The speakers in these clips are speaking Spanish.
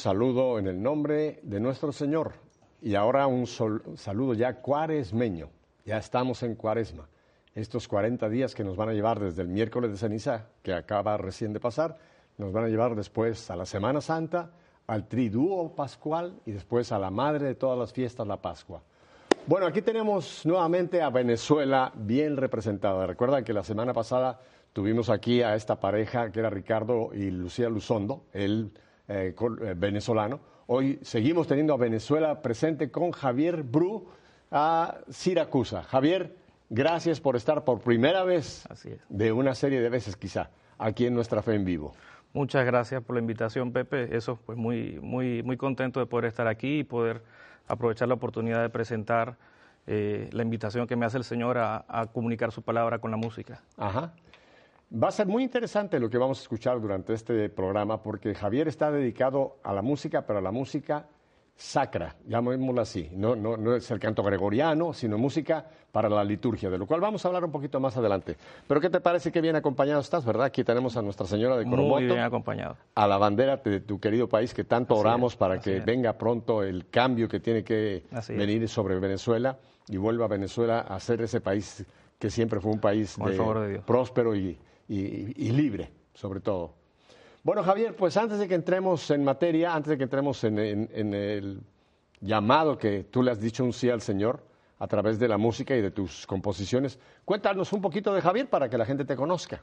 saludo en el nombre de nuestro Señor y ahora un saludo ya cuaresmeño. Ya estamos en cuaresma. Estos 40 días que nos van a llevar desde el miércoles de ceniza, que acaba recién de pasar, nos van a llevar después a la Semana Santa, al Triduo Pascual y después a la madre de todas las fiestas, la Pascua. Bueno, aquí tenemos nuevamente a Venezuela bien representada. Recuerdan que la semana pasada tuvimos aquí a esta pareja que era Ricardo y Lucía Luzondo, el eh, eh, venezolano. Hoy seguimos teniendo a Venezuela presente con Javier Bru a Siracusa. Javier, gracias por estar por primera vez de una serie de veces quizá aquí en Nuestra Fe en Vivo. Muchas gracias por la invitación, Pepe. Eso, pues muy, muy, muy contento de poder estar aquí y poder aprovechar la oportunidad de presentar eh, la invitación que me hace el Señor a, comunicar su palabra con la música. Ajá. Va a ser muy interesante lo que vamos a escuchar durante este programa porque Javier está dedicado a la música, pero a la música sacra, llamémoslo así. No, no, no es el canto gregoriano, sino música para la liturgia, de lo cual vamos a hablar un poquito más adelante. Pero ¿qué te parece que bien acompañado estás, verdad? Aquí tenemos a Nuestra Señora de Coromoto. Muy bien acompañado. A la bandera de tu querido país, que tanto oramos para que venga pronto el cambio que tiene que venir sobre Venezuela y vuelva a Venezuela a ser ese país que siempre fue un país próspero y libre, sobre todo. Bueno, Javier, pues antes de que entremos en materia, antes de que entremos en, el llamado que tú le has dicho un sí al Señor a través de la música y de tus composiciones, cuéntanos un poquito de Javier para que la gente te conozca.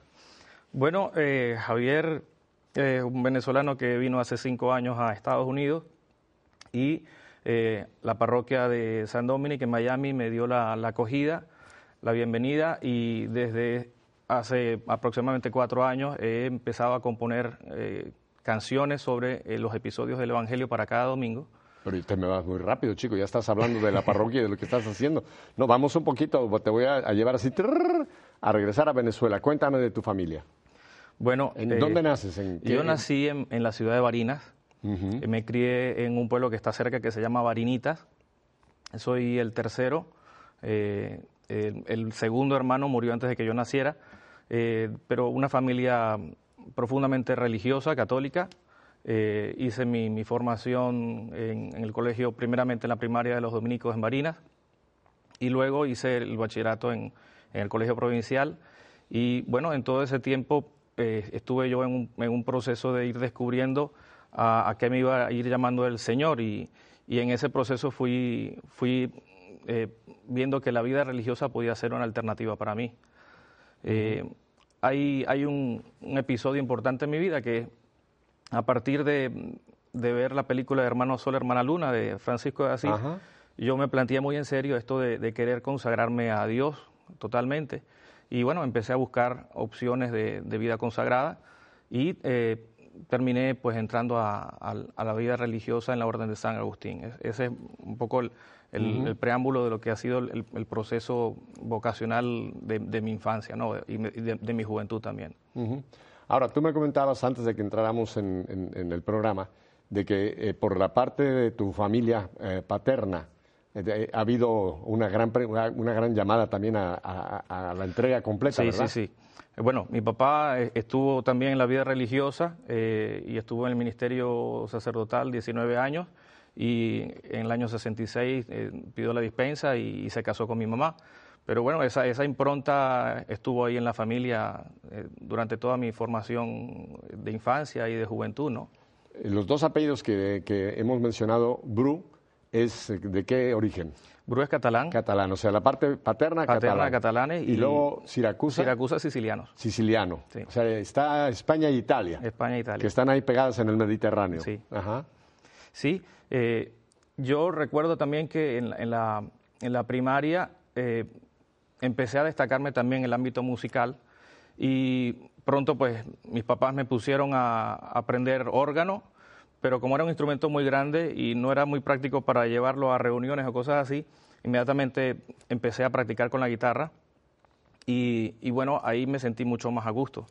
Bueno, eh, Javier es un venezolano que vino hace cinco años a Estados Unidos y eh, la parroquia de San Dominic en Miami me dio la acogida, la bienvenida y desde hace aproximadamente cuatro años he empezado a componer eh, canciones sobre eh, los episodios del Evangelio para cada domingo. Pero te me vas muy rápido, chico, ya estás hablando de la parroquia y de lo que estás haciendo. No, vamos un poquito, te voy a, llevar así a regresar a Venezuela. Cuéntame de tu familia. Bueno, ¿en dónde eh, naces? yo nací en, la ciudad de Barinas. Me crié en un pueblo que está cerca que se llama Barinitas. Soy el tercero. el, segundo hermano murió antes de que yo naciera eh, pero una familia profundamente religiosa, católica. Eh, hice mi, formación en, el colegio, primeramente en la primaria de los dominicos en Barinas, y luego hice el bachillerato en, el colegio provincial. Y bueno, en todo ese tiempo eh, estuve yo en un, proceso de ir descubriendo a, qué me iba a ir llamando el Señor, y, en ese proceso fui, fui viendo que la vida religiosa podía ser una alternativa para mí. Eh, hay, hay un, episodio importante en mi vida que a partir de, ver la película de Hermano Sol, Hermana Luna de Francisco de Asís, yo me planteé muy en serio esto de, querer consagrarme a Dios totalmente. Y bueno, empecé a buscar opciones de, vida consagrada y eh, terminé pues entrando a, la vida religiosa en la Orden de San Agustín. Ese es un poco el, el, preámbulo de lo que ha sido el, proceso vocacional de, mi infancia ¿no? y de, mi juventud también. Ahora, tú me comentabas antes de que entráramos en, el programa de que eh, por la parte de tu familia eh, paterna eh, ha habido una gran, una, gran llamada también a, la entrega completa, sí, Sí, sí, Bueno, mi papá estuvo también en la vida religiosa y estuvo en el ministerio sacerdotal 19 años y en el año 66 eh, pidió la dispensa y, se casó con mi mamá. Pero bueno, esa, impronta estuvo ahí en la familia eh, durante toda mi formación de infancia y de juventud, ¿no? Eh, los dos apellidos que, que hemos mencionado, Bru, ¿es de qué origen? Bru es catalán. Catalán, o sea, la parte paterna, paterna catalanes. Y, luego Siracusa. Siracusa sicilianos. Siciliano. Sí. O sea, está España e Italia. España e Italia. Que están ahí pegadas en el Mediterráneo. Sí. Ajá. Sí, eh, yo recuerdo también que en, la, primaria eh, empecé a destacarme también en el ámbito musical y pronto pues mis papás me pusieron a, aprender órgano, pero como era un instrumento muy grande y no era muy práctico para llevarlo a reuniones o cosas así, inmediatamente empecé a practicar con la guitarra y bueno, ahí me sentí mucho más a gusto.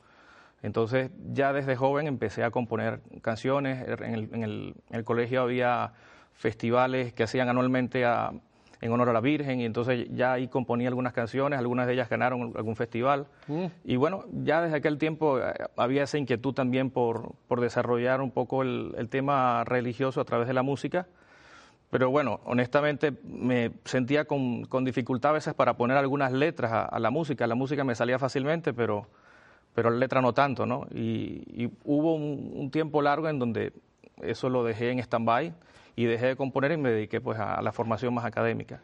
Entonces ya desde joven empecé a componer canciones. En el, colegio había festivales que hacían anualmente a, en honor a la Virgen y entonces ya ahí componía algunas canciones, algunas de ellas ganaron algún festival. Mm. Y bueno, ya desde aquel tiempo eh, había esa inquietud también por, por desarrollar un poco el, el, tema religioso a través de la música. Pero bueno, honestamente me sentía con, con dificultad a veces para poner algunas letras a, la música. La música me salía fácilmente, pero, pero la letra no tanto, ¿no? Y, hubo un, un tiempo largo en donde eso lo dejé en stand-by y dejé de componer y me dediqué pues a la formación más académica.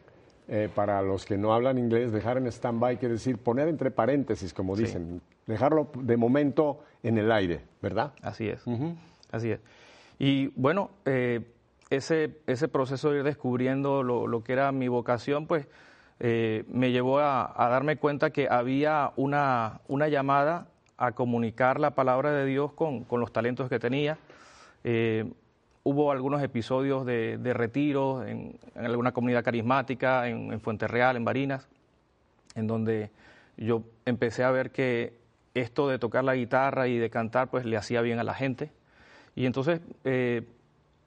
Eh, para los que no hablan inglés, dejar en stand-by quiere decir poner entre paréntesis, como dicen, dejarlo de momento en el aire, ¿verdad? Así es, así es. Y bueno, eh, ese, ese proceso de ir descubriendo lo, que era mi vocación, pues eh, me llevó a, darme cuenta que había una, una, llamada a comunicar la palabra de Dios con, con los talentos que tenía hubo algunos episodios de, de retiro en, alguna comunidad carismática, en, Fuente Real, en Barinas, en donde yo empecé a ver que esto de tocar la guitarra y de cantar pues le hacía bien a la gente. Y entonces eh,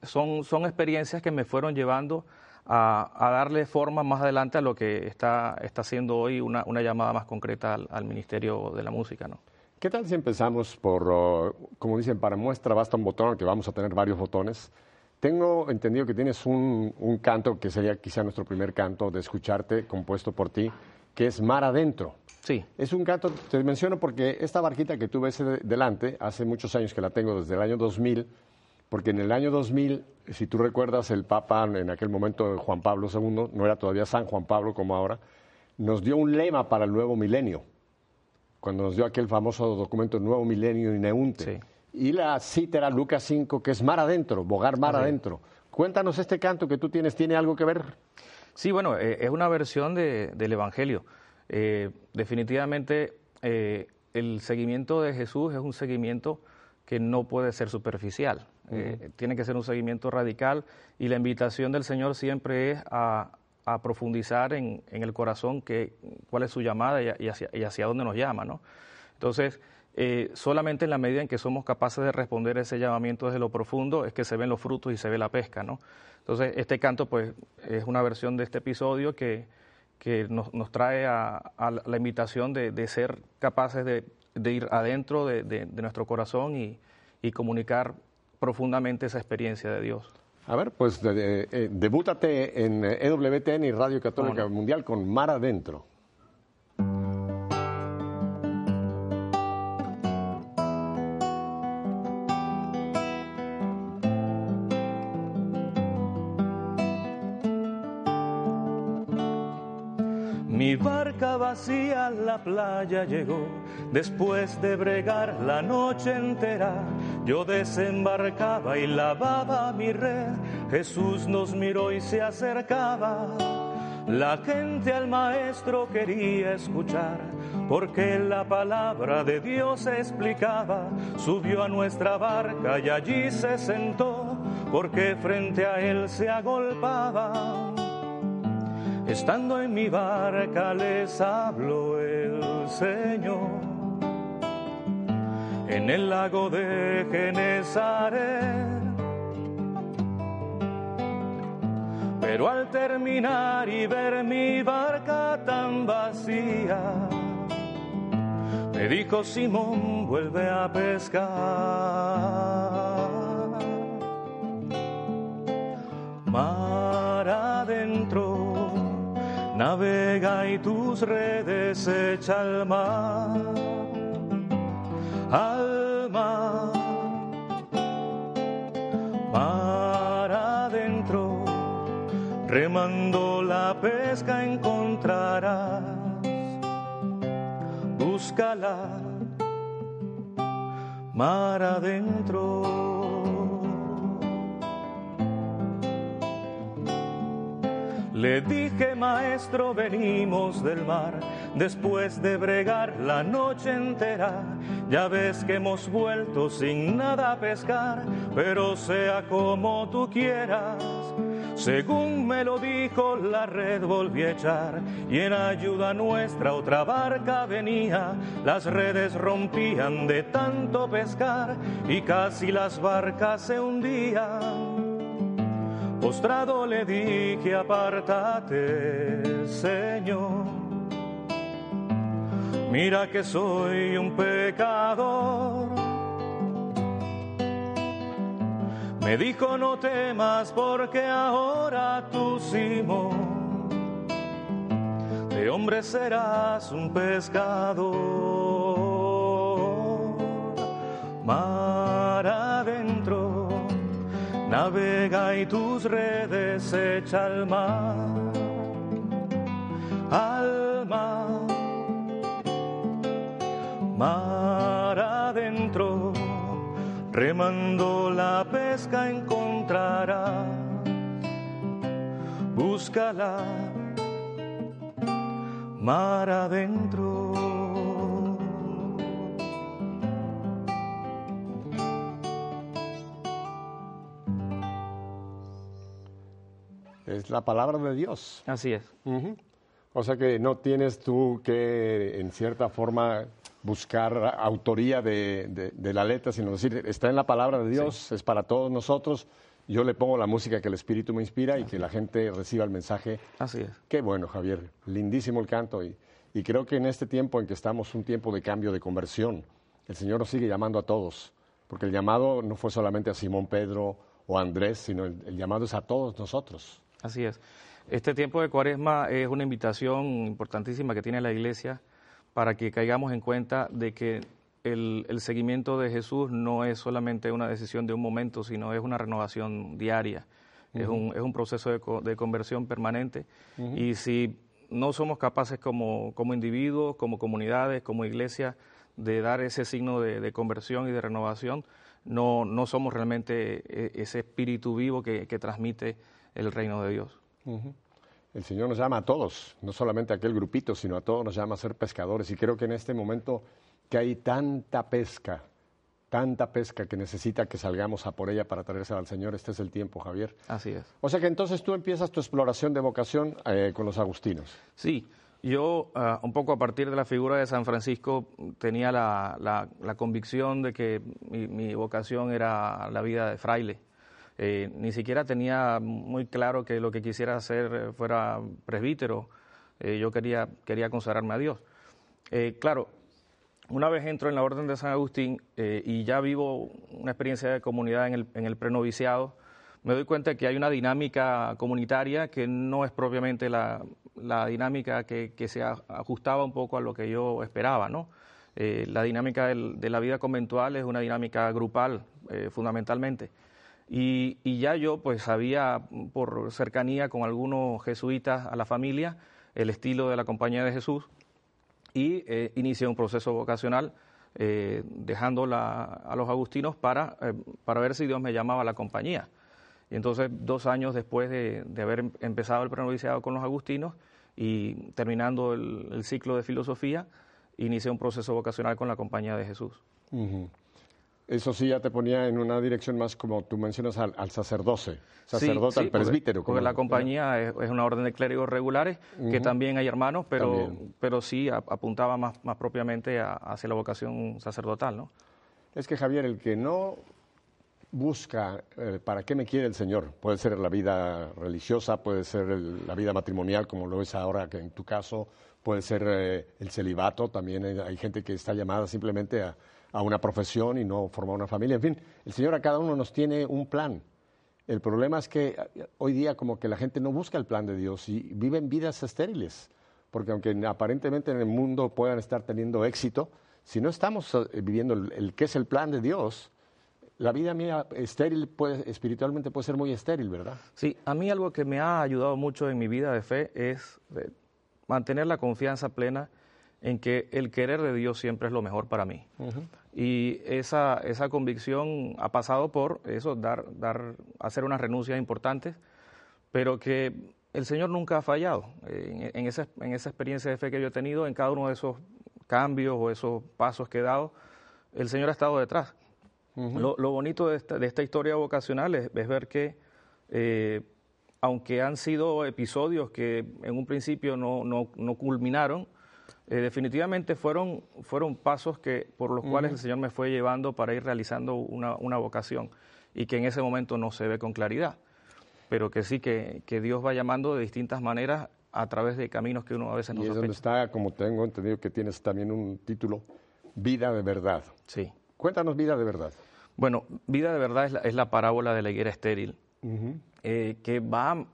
son, son experiencias que me fueron llevando a, darle forma más adelante a lo que está, está haciendo hoy una, una llamada más concreta al, al Ministerio de la Música. ¿no? ¿Qué tal si empezamos por, oh, como dicen, para muestra basta un botón, que vamos a tener varios botones? Tengo entendido que tienes un, canto que sería quizá nuestro primer canto de escucharte, compuesto por ti, que es Mar Adentro. Sí. Es un canto, te menciono porque esta barquita que tú ves delante, hace muchos años que la tengo, desde el año 2000, porque en el año 2000, si tú recuerdas, el Papa en aquel momento, Juan Pablo II, no era todavía San Juan Pablo como ahora, nos dio un lema para el nuevo milenio cuando nos dio aquel famoso documento Nuevo Milenio y Neunte. Y la cita era Lucas 5, que es mar adentro, bogar mar adentro. Cuéntanos este canto que tú tienes, ¿tiene algo que ver? Sí, bueno, eh, es una versión del Evangelio. Eh, definitivamente eh, el seguimiento de Jesús es un seguimiento que no puede ser superficial, tiene que ser un seguimiento radical y la invitación del Señor siempre es a, a profundizar en, el corazón que, cuál es su llamada y, hacia, dónde nos llama. ¿no? Entonces, eh, solamente en la medida en que somos capaces de responder ese llamamiento desde lo profundo es que se ven los frutos y se ve la pesca. ¿no? Entonces, este canto pues, es una versión de este episodio que, que nos, trae a, la invitación de, ser capaces de, ir adentro de, nuestro corazón y, y comunicar profundamente esa experiencia de Dios. A ver, pues eh, debútate en EWTN y Radio Católica Mundial con Mar Adentro. Mi barca vacía a la playa llegó después de bregar la noche entera yo desembarcaba y lavaba mi red, Jesús nos miró y se acercaba. La gente al maestro quería escuchar, porque la palabra de Dios explicaba. Subió a nuestra barca y allí se sentó, porque frente a él se agolpaba. Estando en mi barca les habló el Señor en el lago de Genezaret. Pero al terminar y ver mi barca tan vacía, me dijo Simón, vuelve a pescar. Mar adentro, navega y tus redes echa al mar alma. Para adentro, remando la pesca encontrarás. Búscala, mar adentro. Le dije, maestro, venimos del mar, después de bregar la noche entera. Ya ves que hemos vuelto sin nada a pescar, pero sea como tú quieras. Según me lo dijo, la red volví a echar y en ayuda nuestra otra barca venía. Las redes rompían de tanto pescar y casi las barcas se hundían. Postrado le dije, apártate, Señor. Mira que soy un pecador. Me dijo, no temas porque ahora tú, Simón, de hombre serás un pescador. Navega y tus redes echa al mar, al mar, mar adentro, remando la pesca encontrará, búscala, mar adentro. Es la palabra de Dios. Así es. O sea que no tienes tú que, en cierta forma, buscar autoría de, la letra, sino decir, está en la palabra de Dios, es para todos nosotros. Yo le pongo la música que el Espíritu me inspira y que la gente reciba el mensaje. Así es. Qué bueno, Javier. Lindísimo el canto. Y, y creo que en este tiempo en que estamos, un tiempo de cambio, de conversión, el Señor nos sigue llamando a todos. Porque el llamado no fue solamente a Simón Pedro o a Andrés, sino el llamado es a todos nosotros. Así es. Este tiempo de cuaresma es una invitación importantísima que tiene la Iglesia para que caigamos en cuenta de que el, seguimiento de Jesús no es solamente una decisión de un momento, sino es una renovación diaria. es, un, es, un, proceso de, conversión permanente. Y si no somos capaces como, como, individuos, como comunidades, como iglesia, de dar ese signo de, conversión y de renovación, no, no somos realmente e, ese espíritu vivo que, que transmite el reino de Dios. El Señor nos llama a todos, no solamente a aquel grupito, sino a todos nos llama a ser pescadores. Y creo que en este momento que hay tanta pesca, tanta pesca que necesita que salgamos a por ella para traérsela al Señor, este es el tiempo, Javier. Así es. O sea que entonces tú empiezas tu exploración de vocación eh, con los agustinos. Sí, yo ah, un poco a partir de la figura de San Francisco tenía la, convicción de que mi vocación era la vida de fraile. Eh, ni siquiera tenía muy claro que lo que quisiera hacer eh, fuera presbítero. Eh, yo quería, quería consagrarme a Dios. claro, una vez entro en la Orden de San Agustín y ya vivo una experiencia de comunidad en el, en el prenoviciado, me doy cuenta que hay una dinámica comunitaria que no es propiamente la, dinámica que, se ajustaba un poco a lo que yo esperaba, ¿no? la dinámica de la vida conventual es una dinámica grupal, fundamentalmente. Y, ya yo pues sabía por cercanía con algunos jesuitas a la familia el estilo de la Compañía de Jesús y eh, inicié un proceso vocacional eh, dejando a los agustinos para, eh, para ver si Dios me llamaba a la compañía. Y entonces dos años después de, haber em, empezado el prenoviciado con los agustinos y terminando el, ciclo de filosofía, inicié un proceso vocacional con la Compañía de Jesús. Eso sí ya te ponía en una dirección más como tú mencionas al, sacerdoce, sacerdote al presbítero. Porque, la compañía es, una orden de clérigos regulares, que también hay hermanos, pero, pero sí apuntaba más, más propiamente hacia la vocación sacerdotal, ¿no? Es que Javier, el que no busca eh, para qué me quiere el Señor, puede ser la vida religiosa, puede ser la vida matrimonial, como lo es ahora que en tu caso, puede ser eh, el celibato, también hay gente que está llamada simplemente a a una profesión y no formar una familia. En fin, el Señor a cada uno nos tiene un plan. El problema es que eh, hoy día como que la gente no busca el plan de Dios y viven vidas estériles, porque aunque aparentemente en el mundo puedan estar teniendo éxito, si no estamos eh, viviendo el, qué es el plan de Dios, la vida mía estéril puede, espiritualmente puede ser muy estéril, ¿verdad? Sí, a mí algo que me ha ayudado mucho en mi vida de fe es eh, mantener la confianza plena en que el querer de Dios siempre es lo mejor para mí. Y esa, esa convicción ha pasado por eso, dar, dar, hacer unas renuncias importantes, pero que el Señor nunca ha fallado. En, en, esa, en esa experiencia de fe que yo he tenido, en cada uno de esos cambios o esos pasos que he dado, el Señor ha estado detrás. lo, bonito de esta, de esta, historia vocacional es, ver que, eh, aunque han sido episodios que en un principio no, no, no culminaron, eh, definitivamente fueron, fueron pasos que, por los cuales el Señor me fue llevando para ir realizando una, vocación y que en ese momento no se ve con claridad. pero que sí que, que Dios va llamando de distintas maneras a través de caminos que uno a veces no Y es donde está, como tengo entendido que tienes también un título, Vida de Verdad. Sí. Cuéntanos Vida de Verdad. Bueno, Vida de Verdad es la, es la parábola de la higuera estéril, eh, que va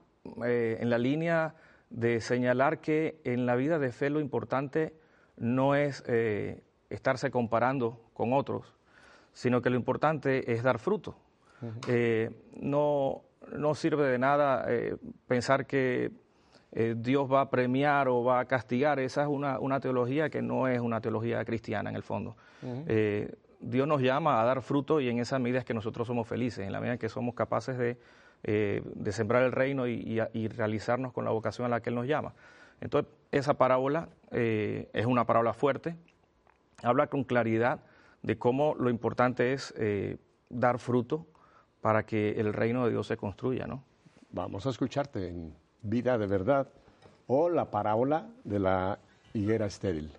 eh, en la línea de señalar que en la vida de fe lo importante no es eh, estarse comparando con otros, sino que lo importante es dar fruto. Eh, no, no sirve de nada eh, pensar que Dios va a premiar o va a castigar. Esa es una, una teología que no es una teología cristiana en el fondo. Dios nos llama a dar fruto y en esa medida es que nosotros somos felices, en la medida en que somos capaces de, eh, de sembrar el reino y, realizarnos con la vocación a la que Él nos llama. Entonces, esa parábola eh, es una parábola fuerte, habla con claridad de cómo lo importante es eh, dar fruto para que el reino de Dios se construya, ¿no? Vamos a escucharte en Vida de Verdad o la parábola de la higuera estéril.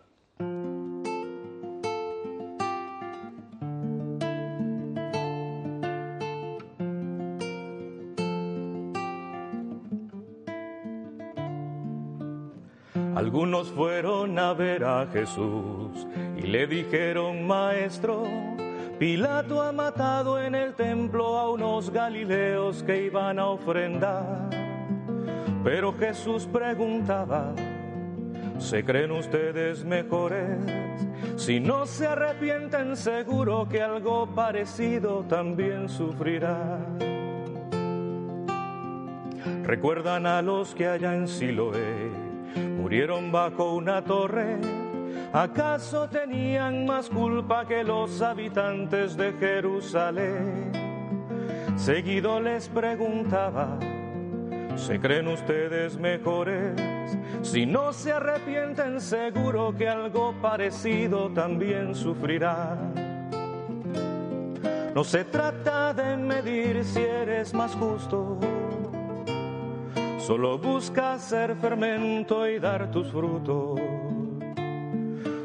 Algunos fueron a ver a Jesús y le dijeron, Maestro, Pilato ha matado en el templo a unos galileos que iban a ofrendar. Pero Jesús preguntaba, ¿se creen ustedes mejores? Si no se arrepienten seguro que algo parecido también sufrirán. Recuerdan a los que allá en Siloé bajo una torre. ¿Acaso tenían más culpa que los habitantes de Jerusalén? Seguido les preguntaba, ¿se creen ustedes mejores? Si no se arrepienten seguro que algo parecido también sufrirán. No se trata de medir si eres más justo. Solo busca ser fermento y dar tus frutos.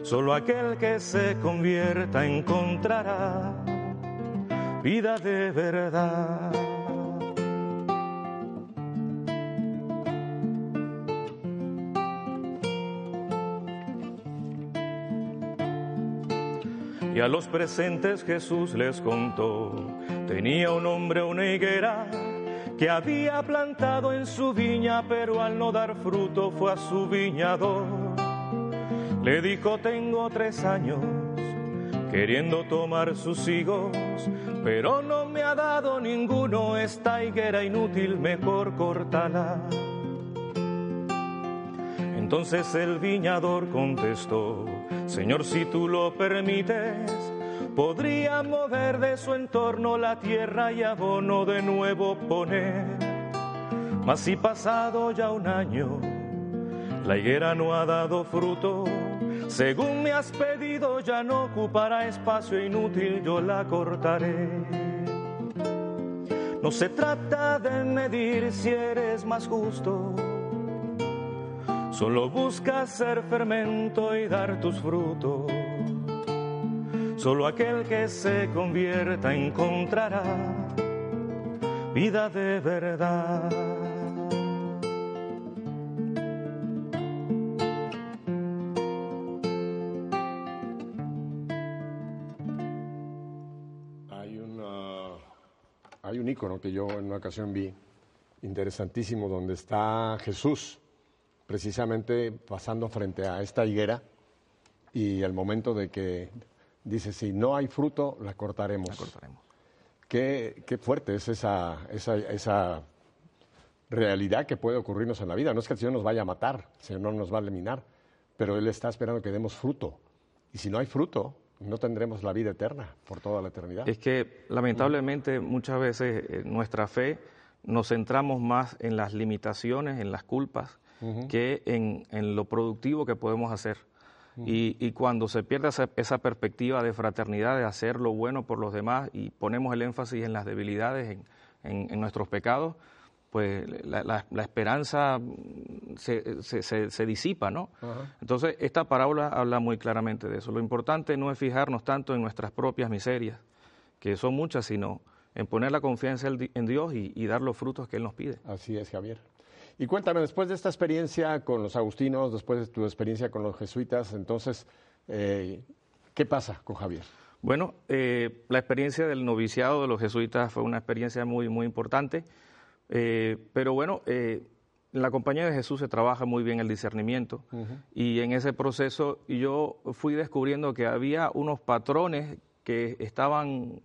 Solo aquel que se convierta encontrará vida de verdad. Y a los presentes Jesús les contó, tenía un hombre una higuera que había plantado en su viña, pero al no dar fruto fue a su viñador. Le dijo, tengo tres años queriendo tomar sus higos, pero no me ha dado ninguno esta higuera inútil, mejor cortala. Entonces el viñador contestó, Señor, si tú lo permites, podría mover de su entorno la tierra y abono de nuevo poner. Mas si pasado ya un año, la higuera no ha dado fruto, según me has pedido ya no ocupará espacio inútil, yo la cortaré. No se trata de medir si eres más justo, solo busca ser fermento y dar tus frutos. Solo aquel que se convierta encontrará vida de verdad. Hay, hay un icono que yo en una ocasión vi, interesantísimo, donde está Jesús, precisamente pasando frente a esta higuera, y el momento de que dice, si no hay fruto, la cortaremos. La cortaremos. Qué, qué fuerte es esa, esa, esa realidad que puede ocurrirnos en la vida. No es que el Señor nos vaya a matar, el Señor no nos va a eliminar, pero Él está esperando que demos fruto. Y si no hay fruto, no tendremos la vida eterna por toda la eternidad. Es que lamentablemente muchas veces eh, nuestra fe nos centramos más en las limitaciones, en las culpas, que en, en lo productivo que podemos hacer. Y, y cuando se pierde esa, esa perspectiva de fraternidad, de hacer lo bueno por los demás y ponemos el énfasis en las debilidades, en, en- en nuestros pecados, pues la, la- la esperanza se, se- se- se disipa, ¿no? Entonces, esta parábola habla muy claramente de eso. Lo importante no es fijarnos tanto en nuestras propias miserias, que son muchas, sino en poner la confianza en Dios y, dar los frutos que Él nos pide. Así es, Javier. Y cuéntame, después de esta experiencia con los agustinos, después de tu experiencia con los jesuitas, entonces, eh, ¿qué pasa con Javier? Bueno, eh, la experiencia del noviciado de los jesuitas fue una experiencia muy, muy importante, eh, pero bueno, en la compañía de Jesús se trabaja muy bien el discernimiento. Y en ese proceso yo fui descubriendo que había unos patrones que estaban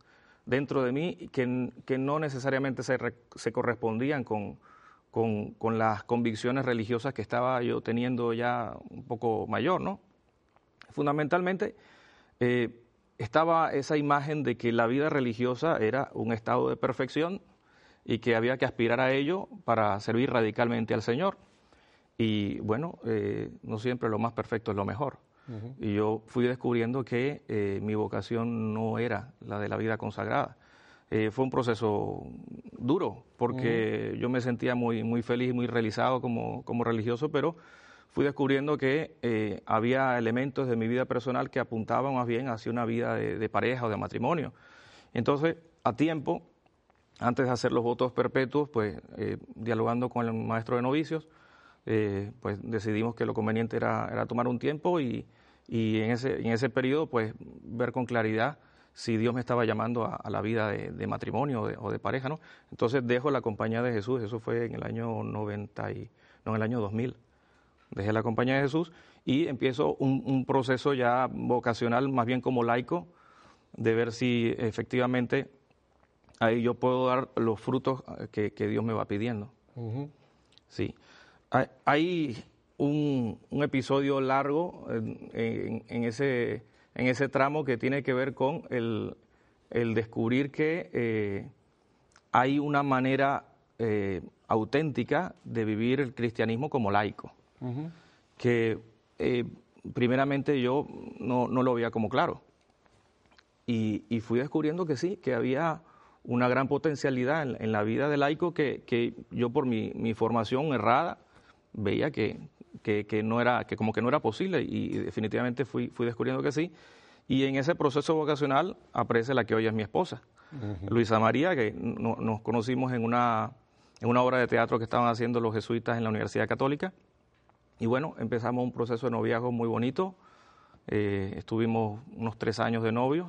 dentro de mí que, que no necesariamente se, se correspondían con, con, con, las convicciones religiosas que estaba yo teniendo ya un poco mayor, ¿no? Fundamentalmente eh, estaba esa imagen de que la vida religiosa era un estado de perfección y que había que aspirar a ello para servir radicalmente al Señor. Y bueno, eh, no siempre lo más perfecto es lo mejor. Y yo fui descubriendo que eh, mi vocación no era la de la vida consagrada. Eh, fue un proceso duro, porque yo me sentía muy, muy feliz y muy realizado como, como religioso, pero fui descubriendo que eh, había elementos de mi vida personal que apuntaban más bien hacia una vida de, pareja o de matrimonio. Entonces, a tiempo, antes de hacer los votos perpetuos, pues dialogando con el maestro de novicios, eh, pues decidimos que lo conveniente era, era tomar un tiempo y, y, en, ese, en ese periodo pues ver con claridad si Dios me estaba llamando a, la vida de, matrimonio o de, pareja, ¿no? Entonces dejo la compañía de Jesús, eso fue en el año 90 y, no, en el año 2000. Dejé la compañía de Jesús y empiezo un, proceso ya vocacional, más bien como laico, de ver si efectivamente ahí yo puedo dar los frutos que, Dios me va pidiendo. Sí. Hay un, episodio largo en, ese, en ese tramo que tiene que ver con el, descubrir que eh, hay una manera eh, auténtica de vivir el cristianismo como laico, que eh, primeramente yo no, lo veía como claro. Y, fui descubriendo que sí, que había una gran potencialidad en, la vida del laico que, yo por mi formación errada, veía que, que, no era, que como que no era posible y definitivamente fui, fui descubriendo que sí. Y en ese proceso vocacional aparece la que hoy es mi esposa, Luisa María, que nos conocimos en una, en una obra de teatro que estaban haciendo los jesuitas en la Universidad Católica. Y bueno, empezamos un proceso de noviazgo muy bonito. Eh, estuvimos unos tres años de novios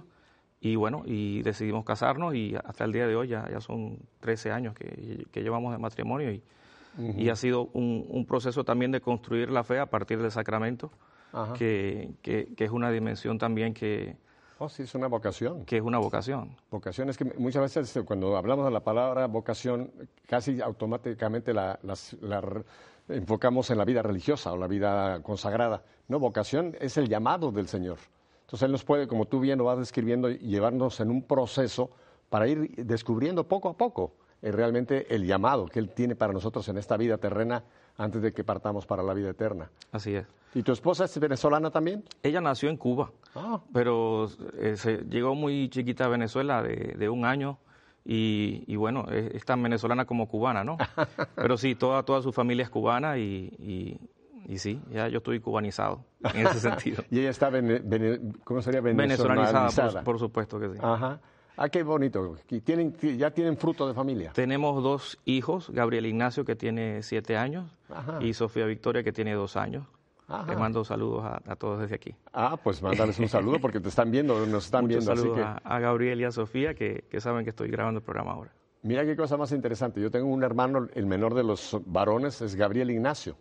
y bueno, y decidimos casarnos y hasta el día de hoy ya, ya son 13 años que, que llevamos de matrimonio y y ha sido un, proceso también de construir la fe a partir del sacramento, que, que, es una dimensión también que... Oh, sí, es una vocación. Que es una vocación. Vocación es que muchas veces eh, cuando hablamos de la palabra vocación, casi automáticamente la, enfocamos en la vida religiosa o la vida consagrada. No, vocación es el llamado del Señor. Entonces Él nos puede, como tú bien lo vas describiendo, llevarnos en un proceso para ir descubriendo poco a poco realmente el llamado que Él tiene para nosotros en esta vida terrena antes de que partamos para la vida eterna. Así es. ¿Y tu esposa es venezolana también? Ella nació en Cuba, ah. pero eh, se, llegó muy chiquita a Venezuela de, un año y, bueno, es, tan venezolana como cubana, ¿no? pero sí, toda, toda su familia es cubana y, y, sí, ya yo estoy cubanizado en ese sentido. ¿Y ella está, ¿cómo sería? Venezolanizada. por, por, supuesto que sí. Ajá. Ah, qué bonito. ¿Tienen, ¿Ya tienen fruto de familia? Tenemos dos hijos, Gabriel Ignacio que tiene siete años y Sofía Victoria que tiene dos años. Les mando saludos a, todos desde aquí. Ah, pues mándales un saludo porque te están viendo, nos están viendo. Saludos a, Gabriel y a Sofía que, saben que estoy grabando el programa ahora. Mira qué cosa más interesante. Yo tengo un hermano, el menor de los varones es Gabriel Ignacio.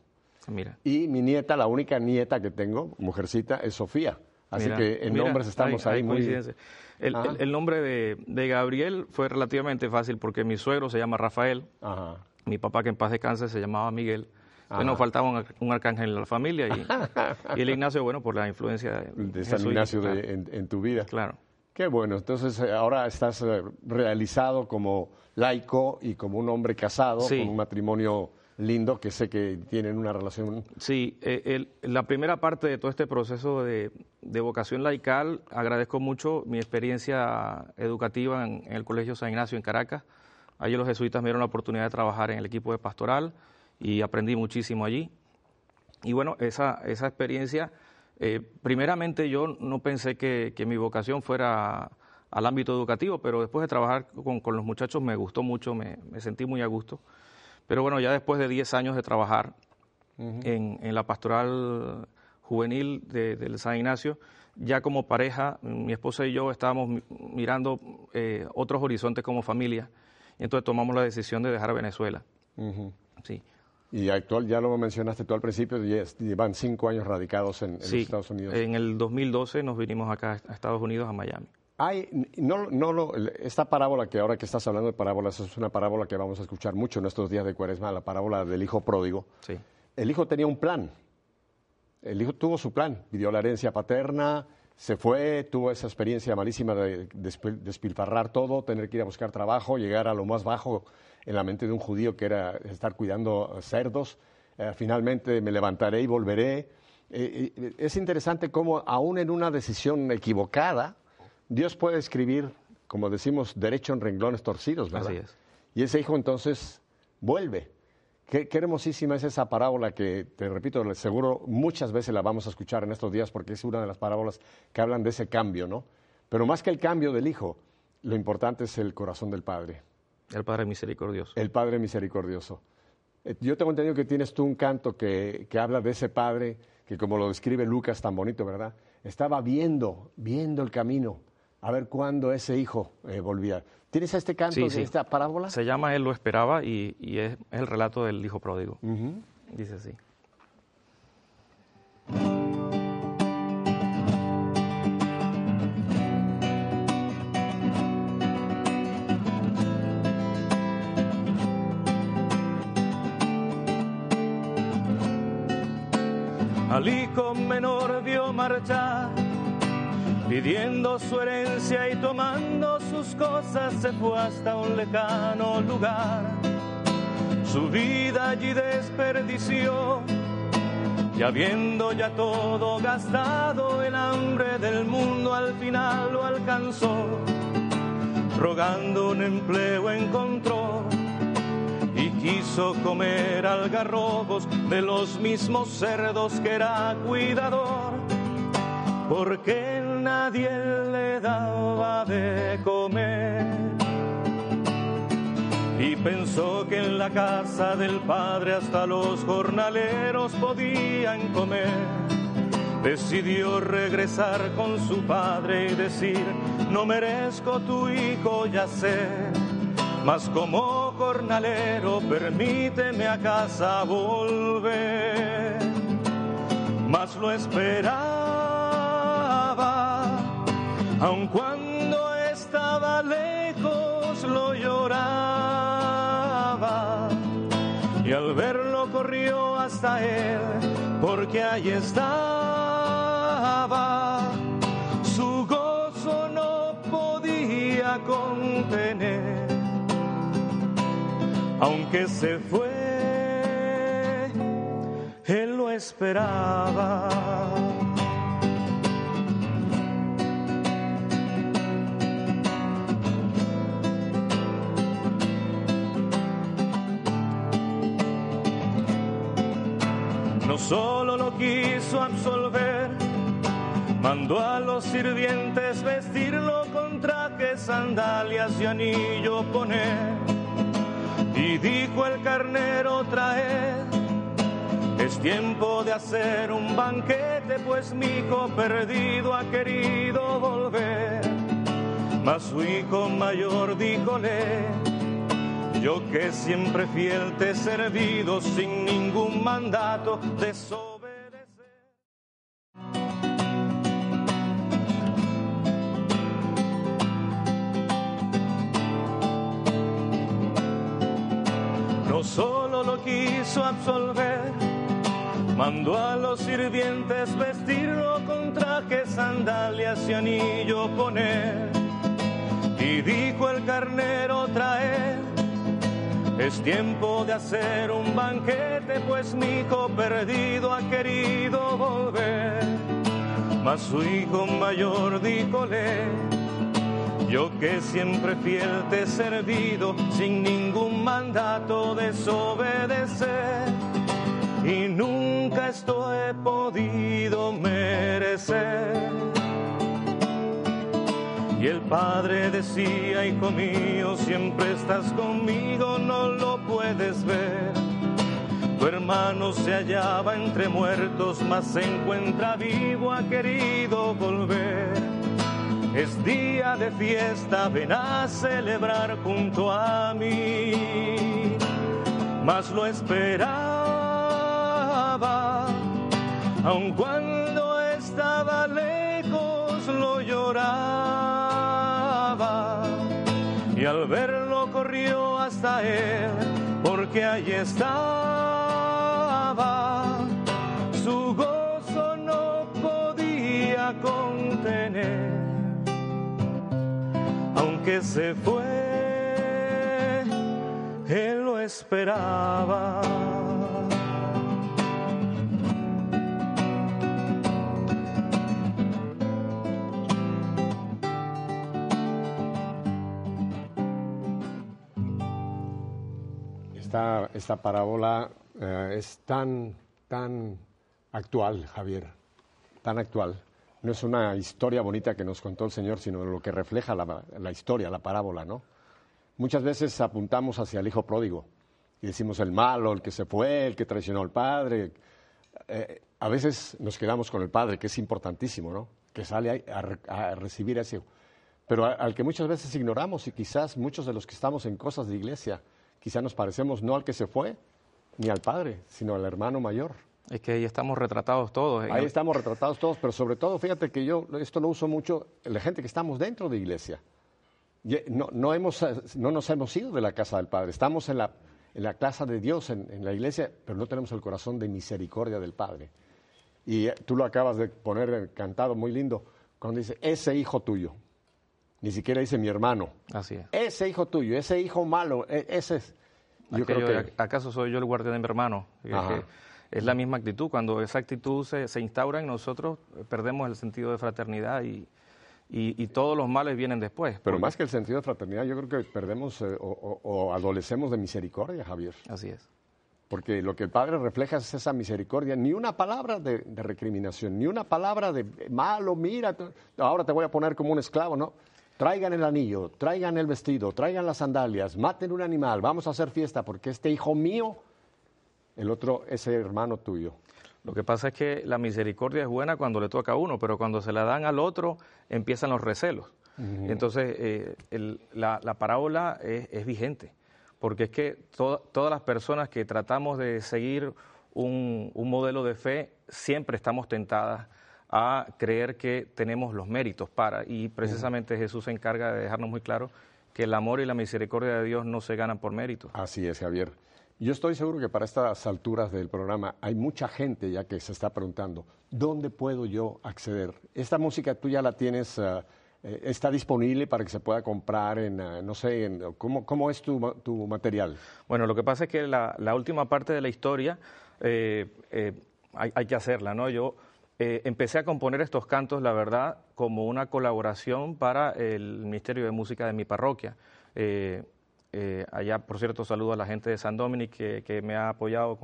Mira. Y mi nieta, la única nieta que tengo, mujercita, es Sofía. Así que en nombres estamos ahí muy... El, nombre de, Gabriel fue relativamente fácil porque mi suegro se llama Rafael, mi papá que en paz descanse se llamaba Miguel. Entonces nos faltaba un, arcángel en la familia y, el Ignacio, bueno, por la influencia de, San Ignacio en, tu vida. Claro. Qué bueno, entonces eh, ahora estás eh, realizado como laico y como un hombre casado, con un matrimonio lindo que sé que tienen una relación. Sí, eh, la primera parte de todo este proceso de, vocación laical, agradezco mucho mi experiencia educativa en, el Colegio San Ignacio en Caracas. Allí los jesuitas me dieron la oportunidad de trabajar en el equipo de pastoral y aprendí muchísimo allí. Y bueno, esa, esa experiencia, eh, primeramente yo no pensé que, mi vocación fuera al ámbito educativo, pero después de trabajar con, los muchachos me gustó mucho, me, sentí muy a gusto. Pero bueno, ya después de 10 años de trabajar en, la pastoral juvenil del San Ignacio, ya como pareja, mi esposa y yo estábamos mirando eh, otros horizontes como familia, y entonces tomamos la decisión de dejar Venezuela. Sí. Y actual, ya lo mencionaste tú al principio, llevan cinco años radicados en, los Estados Unidos. En el 2012 nos vinimos acá a Estados Unidos, a Miami. Hay, no, no, esta parábola que ahora que estás hablando de parábolas es una parábola que vamos a escuchar mucho en estos días de Cuaresma, la parábola del hijo pródigo. Sí. El hijo tenía un plan. El hijo tuvo su plan, pidió la herencia paterna, se fue, tuvo esa experiencia malísima de despilfarrar todo, tener que ir a buscar trabajo, llegar a lo más bajo en la mente de un judío que era estar cuidando cerdos. Eh, finalmente me levantaré y volveré. Eh, eh, es interesante cómo aún en una decisión equivocada, Dios puede escribir, como decimos, derecho en renglones torcidos, ¿verdad? Así es. Y ese hijo entonces vuelve. Qué, hermosísima es esa parábola que, te repito, seguro muchas veces la vamos a escuchar en estos días porque es una de las parábolas que hablan de ese cambio, ¿no? Pero más que el cambio del hijo, lo importante es el corazón del padre. El Padre Misericordioso. El Padre Misericordioso. Eh, yo tengo entendido que tienes tú un canto que, que habla de ese Padre que como lo describe Lucas tan bonito, ¿verdad? Estaba viendo, viendo el camino, a ver cuándo ese hijo eh, volvía. ¿Tienes este canto, de esta parábola? Se llama Él lo esperaba y, es, el relato del hijo pródigo. Dice así. Al hijo menor vio marchar, pidiendo su herencia y tomando sus cosas se fue hasta un lejano lugar. Su vida allí desperdició, y habiendo ya todo gastado, el hambre del mundo al final lo alcanzó. Rogando un empleo encontró quiso comer algarrobos de los mismos cerdos que era cuidador, porque nadie le daba de comer. Y pensó que en la casa del padre hasta los jornaleros podían comer. Decidió regresar con su padre y decir, no merezco tu hijo, ya sé mas como jornalero permíteme a casa volver. Mas lo esperaba, aun cuando estaba lejos lo lloraba. Y al verlo corrió hasta él, porque ahí estaba. Su gozo no podía contener aunque se fue, él lo esperaba. No solo lo quiso absolver, mandó a los sirvientes vestirlo con trajes, sandalias y anillo poner y dijo el carnero traer, es tiempo de hacer un banquete, pues mi hijo perdido ha querido volver. Mas su hijo mayor díjole, yo que siempre fiel te he servido sin ningún mandato de solo lo quiso absolver. Mandó a los sirvientes vestirlo con trajes, sandalias y anillo poner. Y dijo el carnero traer, es tiempo de hacer un banquete, pues mi hijo perdido ha querido volver. Mas su hijo mayor díjole, yo que siempre fiel te he servido sin ningún mandato desobedecer y nunca esto he podido merecer. Y el padre decía, hijo mío, siempre estás conmigo, no lo puedes ver. Tu hermano se hallaba entre muertos, mas se encuentra vivo, ha querido volver. Es día de fiesta, ven a celebrar junto a mí. Mas lo esperaba, aun cuando estaba lejos lo lloraba. Y al verlo corrió hasta él, porque allí estaba. Su gozo no podía contener aunque se fue, él lo esperaba. Esta, parábola eh, es tan, tan actual, Javier, tan actual no es una historia bonita que nos contó el Señor, sino lo que refleja la, historia, la parábola, ¿no? Muchas veces apuntamos hacia el hijo pródigo y decimos el malo, el que se fue, el que traicionó al padre. Eh, a veces nos quedamos con el padre, que es importantísimo, ¿no? Que sale a, recibir ese. Pero al que muchas veces ignoramos y quizás muchos de los que estamos en cosas de iglesia, quizás nos parecemos no al que se fue, ni al padre, sino al hermano mayor. Es que ahí estamos retratados todos. Ahí estamos retratados todos, pero sobre todo, fíjate que yo esto lo uso mucho, la gente que estamos dentro de iglesia. No, no, hemos, no nos hemos ido de la casa del Padre, estamos en la, en la casa de Dios, en, la iglesia, pero no tenemos el corazón de misericordia del Padre. Y eh, tú lo acabas de poner cantado muy lindo, cuando dice, ese hijo tuyo. Ni siquiera dice mi hermano. Así es. Ese hijo tuyo, ese hijo malo, e, ese es. Yo creo que... ¿Acaso soy yo el guardián de mi hermano? es la misma actitud. Cuando esa actitud se, se instaura en nosotros, perdemos el sentido de fraternidad y, y, todos los males vienen después. Pero más que el sentido de fraternidad, yo creo que perdemos eh, o, adolecemos de misericordia, Javier. Así es. Porque lo que el Padre refleja es esa misericordia, ni una palabra de, de recriminación, ni una palabra de malo, mira, ahora te voy a poner como un esclavo, ¿no? Traigan el anillo, traigan el vestido, traigan las sandalias, maten un animal, vamos a hacer fiesta porque este hijo mío el otro es el hermano tuyo. Lo que pasa es que la misericordia es buena cuando le toca a uno, pero cuando se la dan al otro empiezan los recelos. Entonces, eh, la, parábola es, vigente, porque es que todas las personas que tratamos de seguir un, modelo de fe, siempre estamos tentadas a creer que tenemos los méritos para, y precisamente Jesús se encarga de dejarnos muy claro que el amor y la misericordia de Dios no se ganan por méritos. Así es, Javier. Yo estoy seguro que para estas alturas del programa hay mucha gente ya que se está preguntando, ¿dónde puedo yo acceder? Esta música tú ya la tienes, eh, está disponible para que se pueda comprar en, eh, no sé, en, ¿cómo, es tu, material? Bueno, lo que pasa es que la, última parte de la historia hay, hay, que hacerla, ¿no? Yo empecé a componer estos cantos, la verdad, como una colaboración para el Ministerio de Música de mi parroquia. Eh, allá, por cierto, saludo a la gente de San Dominic que, me ha apoyado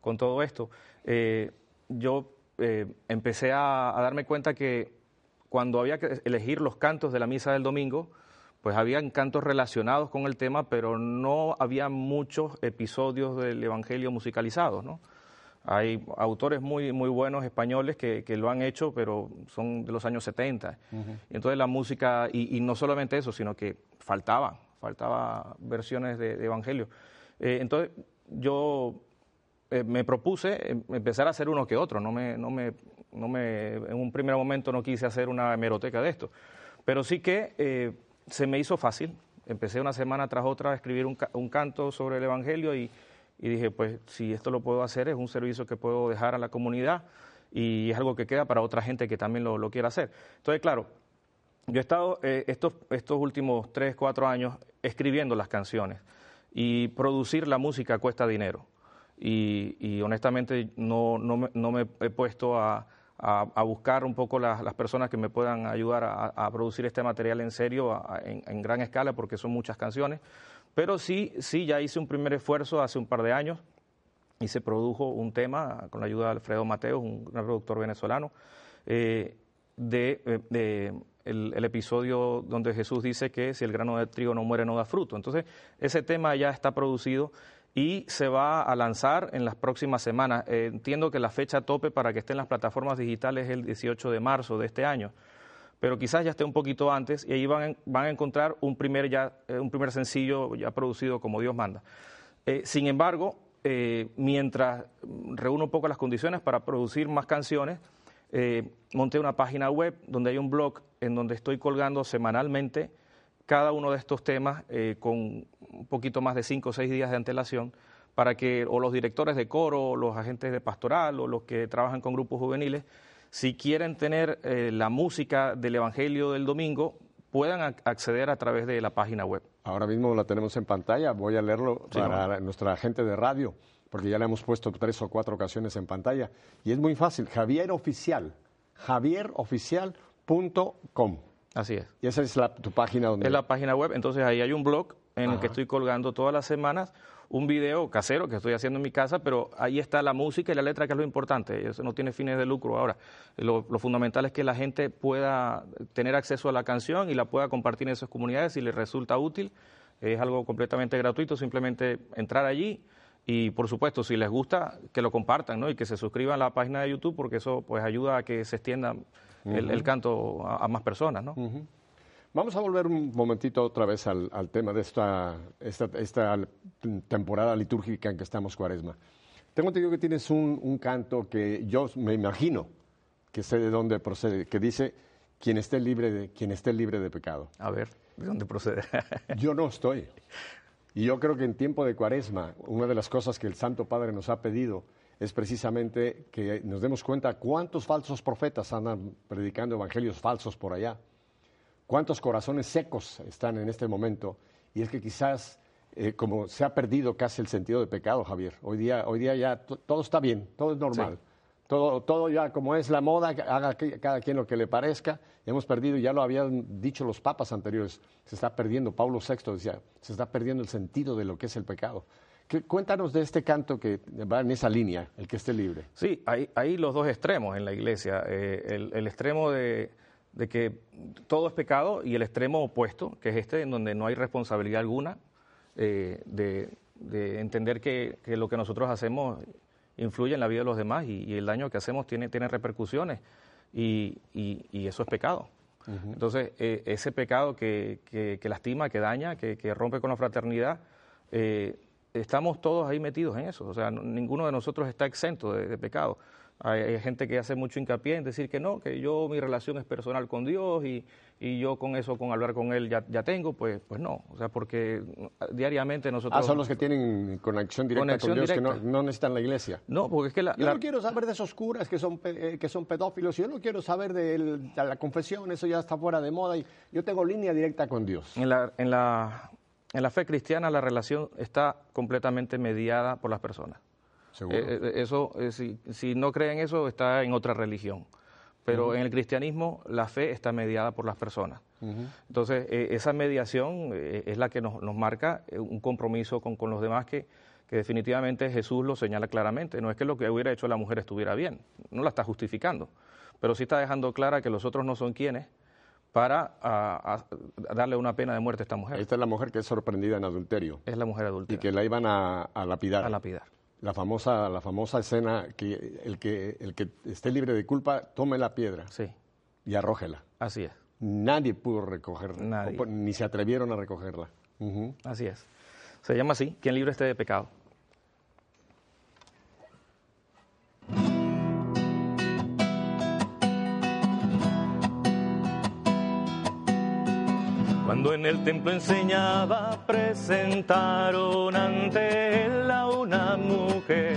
con, todo esto. Eh, yo eh, empecé a, darme cuenta que cuando había que elegir los cantos de la misa del domingo, pues habían cantos relacionados con el tema, pero no había muchos episodios del Evangelio musicalizados, ¿no? Hay autores muy, muy buenos españoles que, lo han hecho, pero son de los años 70. Entonces la música, y, y, no solamente eso, sino que faltaban, faltaba versiones de, Evangelio. Eh, entonces yo eh, me propuse em, empezar a hacer uno que otro, no me, no me, no me, en un primer momento no quise hacer una hemeroteca de esto, pero sí que eh, se me hizo fácil, empecé una semana tras otra a escribir un, un canto sobre el Evangelio y, y, dije, pues si esto lo puedo hacer, es un servicio que puedo dejar a la comunidad y es algo que queda para otra gente que también lo, lo quiera hacer. Entonces, claro, yo he estado estos, estos últimos tres, cuatro años escribiendo las canciones y producir la música cuesta dinero. Y, honestamente no, me, he puesto a, buscar un poco las, personas que me puedan ayudar a, producir este material en serio, en, gran escala, porque son muchas canciones. Pero sí, sí, ya hice un primer esfuerzo hace un par de años y se produjo un tema con la ayuda de Alfredo Mateo, un, productor venezolano. Eh, de, eh, el, episodio donde Jesús dice que si el grano de trigo no muere no da fruto. Entonces, ese tema ya está producido y se va a lanzar en las próximas semanas. Eh, entiendo que la fecha tope para que esté en las plataformas digitales es el 18 de marzo de este año, pero quizás ya esté un poquito antes y ahí van, van a encontrar un primer, ya, eh, un primer sencillo ya producido como Dios manda. Eh, sin embargo, mientras reúno un poco las condiciones para producir más canciones, monté una página web donde hay un blog en donde estoy colgando semanalmente cada uno de estos temas eh, con un poquito más de cinco o seis días de antelación para que o los directores de coro, o los agentes de pastoral o los que trabajan con grupos juveniles, si quieren tener eh, la música del Evangelio del domingo, puedan acceder a través de la página web. Ahora mismo la tenemos en pantalla, voy a leerlo para nuestra gente de radio, porque ya le hemos puesto tres o cuatro ocasiones en pantalla. Y es muy fácil, Javier Oficial, javieroficial.com. Así es. Y esa es tu página donde... Es la página web, entonces ahí hay un blog en el que estoy colgando todas las semanas un video casero que estoy haciendo en mi casa, pero ahí está la música y la letra, que es lo importante. Eso no tiene fines de lucro ahora. Lo, fundamental es que la gente pueda tener acceso a la canción y la pueda compartir en esas comunidades si les resulta útil. Es algo completamente gratuito, simplemente entrar allí y, por supuesto, si les gusta, que lo compartan ¿no? y que se suscriban a la página de YouTube porque eso pues ayuda a que se extienda el, canto a, más personas, ¿no? Vamos a volver un momentito otra vez al, tema de esta, esta, temporada litúrgica en que estamos cuaresma. Tengo entendido que tienes un, canto que yo me imagino que sé de dónde procede, que dice quien esté libre de, quien esté libre de pecado. A ver, ¿de dónde procede? yo no estoy. Y yo creo que en tiempo de cuaresma, una de las cosas que el Santo Padre nos ha pedido es precisamente que nos demos cuenta cuántos falsos profetas andan predicando evangelios falsos por allá, cuántos corazones secos están en este momento, y es que quizás eh, como se ha perdido casi el sentido de pecado, Javier, hoy día, hoy día ya todo está bien, todo es normal. Todo, todo ya como es la moda, haga cada quien lo que le parezca. Hemos perdido, ya lo habían dicho los papas anteriores, se está perdiendo, Pablo VI decía, se está perdiendo el sentido de lo que es el pecado cuéntanos de este canto que va en esa línea, el que esté libre. Sí, hay, los dos extremos en la iglesia. Eh, el, extremo de, que todo es pecado y el extremo opuesto, que es este, en donde no hay responsabilidad alguna eh, de, entender que, lo que nosotros hacemos influye en la vida de los demás y, el daño que hacemos tiene, tiene repercusiones y, eso es pecado. Entonces, eh, ese pecado que, lastima, que daña, que, rompe con la fraternidad, estamos todos ahí metidos en eso, o sea, ninguno de nosotros está exento de, pecado. Hay, gente que hace mucho hincapié en decir que no, que yo mi relación es personal con Dios y, yo con eso, con hablar con Él ya, ya, tengo, pues, pues no, o sea, porque diariamente nosotros... Ah, son los que tienen conexión directa con Dios, que no, necesitan la iglesia. No, porque es que la... Yo no quiero saber de esos curas que son, eh, que son pedófilos, yo no quiero saber de, la confesión, eso ya está fuera de moda y yo tengo línea directa con Dios. En la, en la en la fe cristiana la relación está completamente mediada por las personas. Eh, eh, eso, eh, si, no creen eso, está en otra religión. Pero en el cristianismo la fe está mediada por las personas. Entonces, esa mediación es la que nos, marca un compromiso con, los demás que, que, definitivamente Jesús lo señala claramente. No es que lo que hubiera hecho la mujer estuviera bien, no la está justificando, pero sí está dejando clara que los otros no son quienes para darle una pena de muerte a esta mujer. Esta es la mujer que es sorprendida en adulterio. Es la mujer adultera. Y que la iban a, lapidar. A lapidar. La famosa, la famosa escena que el, que el que esté libre de culpa tome la piedra sí. y arrójela. Así es. Nadie pudo recogerla, ni se atrevieron a recogerla. Así es. Se llama así, quien libre esté de pecado. Cuando en el templo enseñaba, presentaron ante él a una mujer.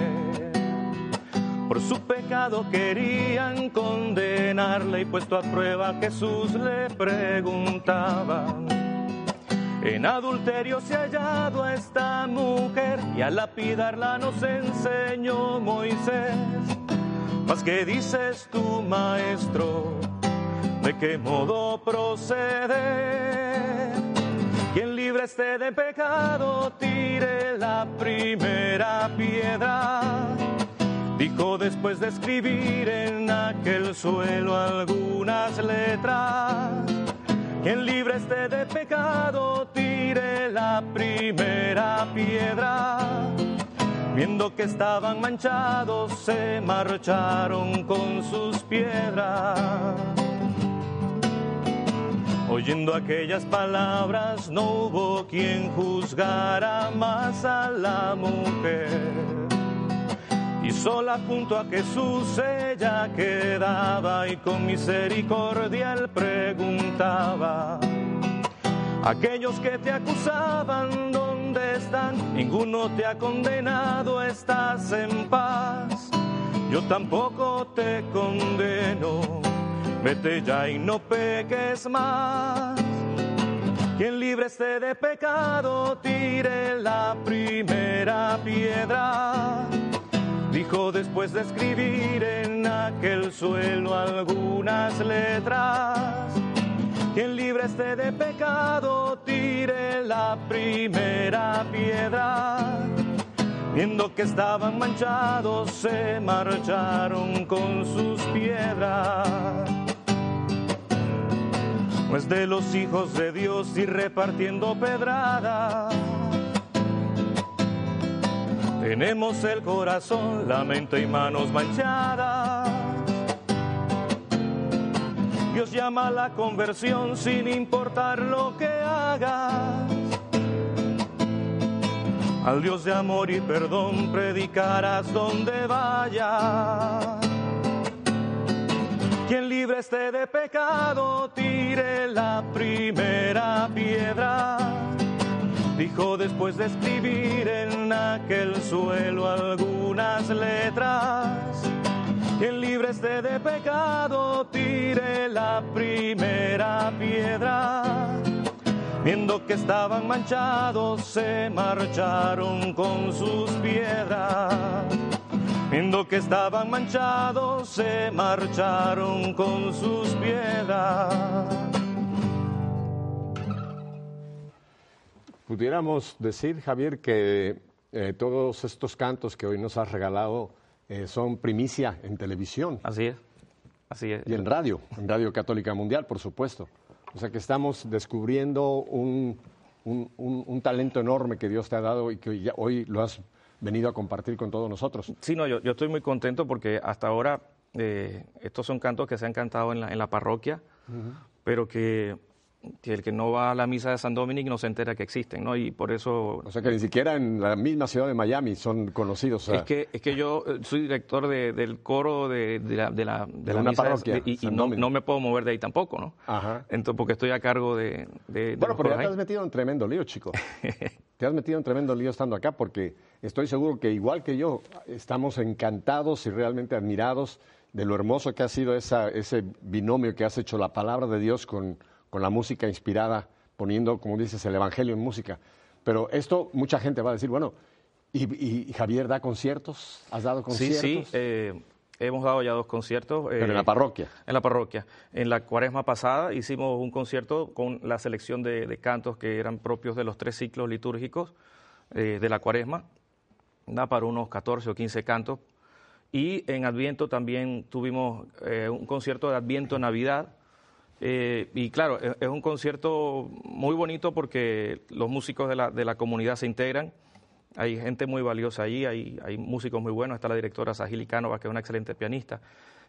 Por su pecado querían condenarle y puesto a prueba Jesús le preguntaba. En adulterio se ha hallado a esta mujer y a lapidarla nos enseñó Moisés. Mas ¿qué dices tú, maestro? ¿De qué modo procede? Quien libre esté de pecado, tire la primera piedra. Dijo después de escribir en aquel suelo algunas letras, quien libre esté de pecado tire la primera piedra. Viendo que estaban manchados, se marcharon con sus piedras. Oyendo aquellas palabras, no hubo quien juzgara más a la mujer. Y sola junto a Jesús ella quedaba y con misericordia él preguntaba. Aquellos que te acusaban, ¿dónde están? Ninguno te ha condenado, estás en paz. Yo tampoco te condeno, vete ya y no peques más. Quien libre esté de pecado, tire la primera piedra. Dijo después de escribir en aquel suelo algunas letras quien libre esté de pecado, tire la primera piedra. Viendo que estaban manchados, se marcharon con sus piedras. Pues de los hijos de Dios y repartiendo pedrada. Tenemos el corazón, la mente y manos manchadas. Dios llama a la conversión sin importar lo que hagas. Al Dios de amor y perdón predicarás donde vayas. Quien libre esté de pecado, tire la primera piedra. Dijo después de escribir en aquel suelo algunas letras. Quien libre esté de pecado, tire la primera piedra. Viendo que estaban manchados, se marcharon con sus piedras. Viendo que estaban manchados, se marcharon con sus piedras. Pudiéramos decir, Javier, que eh, todos estos cantos que hoy nos has regalado eh, son primicia en televisión. Así es, así es. Y en radio, en Radio Católica Mundial, por supuesto. O sea que estamos descubriendo un, un, un, un talento enorme que Dios te ha dado y que hoy lo has venido a compartir con todos nosotros. Sí, no, yo, yo estoy muy contento porque hasta ahora eh, estos son cantos que se han cantado en la, en la parroquia, pero que, que el que no va a la misa de San Dominic no se entera que existen, ¿no? Y por eso... O sea que ni siquiera en la misma ciudad de Miami son conocidos. o sea, Es que, es que yo eh, soy director de- del coro de, de la, de la, de la misa de- parroquia, y, y no, no me puedo mover de ahí tampoco, ¿no? Ajá. Entonces, porque estoy a cargo de... Bueno, pero ya te has metido en tremendo lío, chico. te has metido en tremendo lío estando acá porque estoy seguro que igual que yo estamos encantados y realmente admirados de lo hermoso que ha sido esa, ese binomio que has hecho la palabra de Dios con, con la música inspirada, poniendo, como dices, el Evangelio en música. Pero esto mucha gente va a decir, bueno, ¿y, Javier da conciertos? ¿Has dado Sí, conciertos? sí, eh, hemos dado ya dos conciertos. Pero en eh, la parroquia. En la parroquia. En la cuaresma pasada hicimos un concierto con la selección de, de cantos que eran propios de los tres ciclos litúrgicos eh, de la cuaresma. Da para unos 14 o 15 cantos. Y en Adviento también tuvimos eh, un concierto de Adviento Navidad. Y claro, es, es un concierto muy bonito porque los músicos de la, de la comunidad se integran. Hay gente muy valiosa allí, hay, hay músicos muy buenos. Está la directora Sahili Cánova, que es una excelente pianista.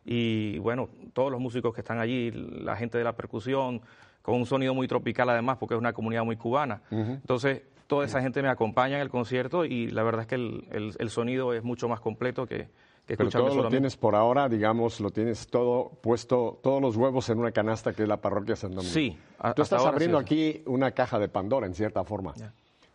Y bueno, todos los músicos que están allí, la gente de la percusión, con un sonido muy tropical además, porque es una comunidad muy cubana. Entonces, toda esa gente me acompaña en el concierto y la verdad es que el, el- el sonido es mucho más completo que, que Pero todo lo tienes por ahora, digamos, lo tienes todo puesto, todos los huevos en una canasta que es la parroquia San Domingo. Sí, a- Tú estás abriendo sí. aquí una caja de Pandora, en cierta forma.